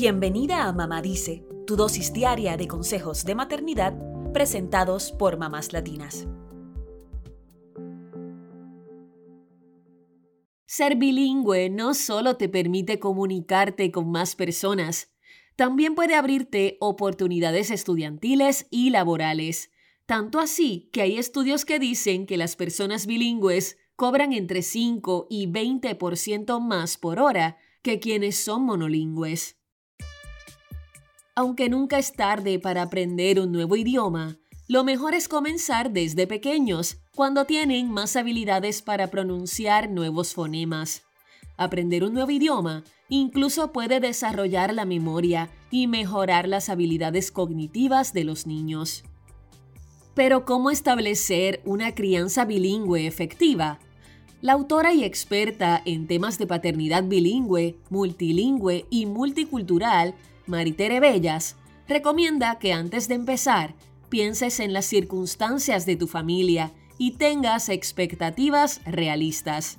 Bienvenida a Mamá Dice, tu dosis diaria de consejos de maternidad presentados por mamás latinas. Ser bilingüe no solo te permite comunicarte con más personas, también puede abrirte oportunidades estudiantiles y laborales. Tanto así que hay estudios que dicen que las personas bilingües cobran entre 5 y 20% más por hora que quienes son monolingües. Aunque nunca es tarde para aprender un nuevo idioma, lo mejor es comenzar desde pequeños, cuando tienen más habilidades para pronunciar nuevos fonemas. Aprender un nuevo idioma incluso puede desarrollar la memoria y mejorar las habilidades cognitivas de los niños. Pero ¿cómo establecer una crianza bilingüe efectiva? La autora y experta en temas de paternidad bilingüe, multilingüe y multicultural, Maritere Bellas, recomienda que antes de empezar pienses en las circunstancias de tu familia y tengas expectativas realistas.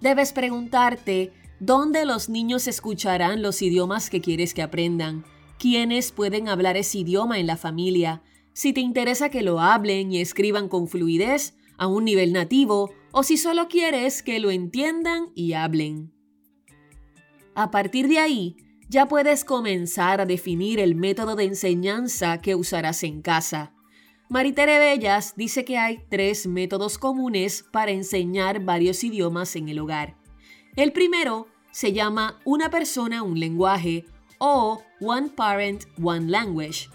Debes preguntarte dónde los niños escucharán los idiomas que quieres que aprendan, quiénes pueden hablar ese idioma en la familia, si te interesa que lo hablen y escriban con fluidez a un nivel nativo o si solo quieres que lo entiendan y hablen. A partir de ahí, ya puedes comenzar a definir el método de enseñanza que usarás en casa. Maritere Bellas dice que hay tres métodos comunes para enseñar varios idiomas en el hogar. El primero se llama Una persona, un lenguaje o One Parent, One Language.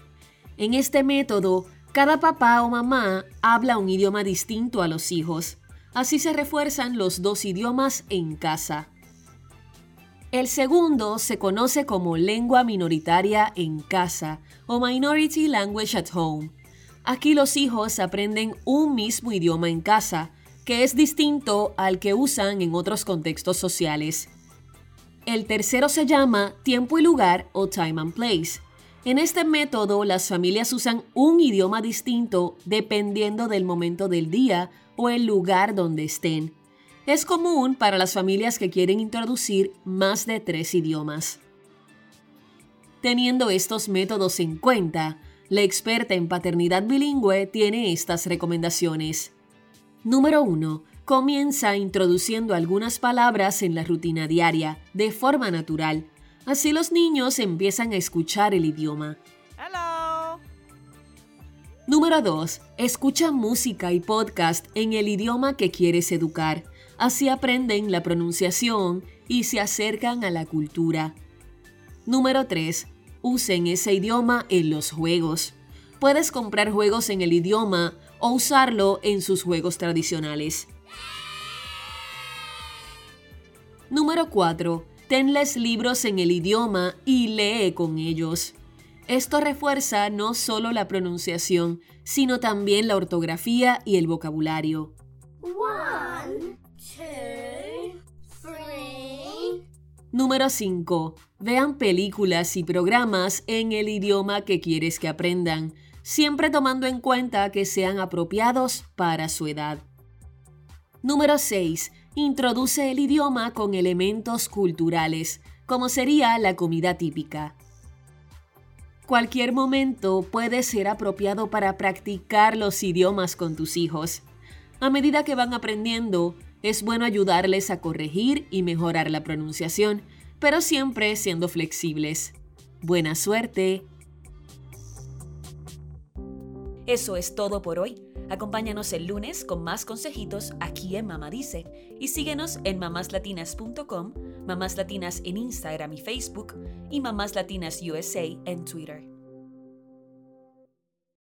En este método, cada papá o mamá habla un idioma distinto a los hijos. Así se refuerzan los dos idiomas en casa. El segundo se conoce como lengua minoritaria en casa o Minority Language at Home. Aquí los hijos aprenden un mismo idioma en casa, que es distinto al que usan en otros contextos sociales. El tercero se llama tiempo y lugar o time and place. En este método las familias usan un idioma distinto dependiendo del momento del día o el lugar donde estén es común para las familias que quieren introducir más de tres idiomas. Teniendo estos métodos en cuenta, la experta en paternidad bilingüe tiene estas recomendaciones. Número 1. Comienza introduciendo algunas palabras en la rutina diaria, de forma natural. Así los niños empiezan a escuchar el idioma. Número 2. Escucha música y podcast en el idioma que quieres educar. Así aprenden la pronunciación y se acercan a la cultura. Número 3. Usen ese idioma en los juegos. Puedes comprar juegos en el idioma o usarlo en sus juegos tradicionales. Número 4. Tenles libros en el idioma y lee con ellos. Esto refuerza no solo la pronunciación, sino también la ortografía y el vocabulario. Número 5. Vean películas y programas en el idioma que quieres que aprendan, siempre tomando en cuenta que sean apropiados para su edad. Número 6. Introduce el idioma con elementos culturales, como sería la comida típica. Cualquier momento puede ser apropiado para practicar los idiomas con tus hijos. A medida que van aprendiendo, es bueno ayudarles a corregir y mejorar la pronunciación, pero siempre siendo flexibles. Buena suerte. Eso es todo por hoy. Acompáñanos el lunes con más consejitos aquí en Mamá Dice y síguenos en mamáslatinas.com, Mamás Latinas en Instagram y Facebook y Mamás Latinas USA en Twitter.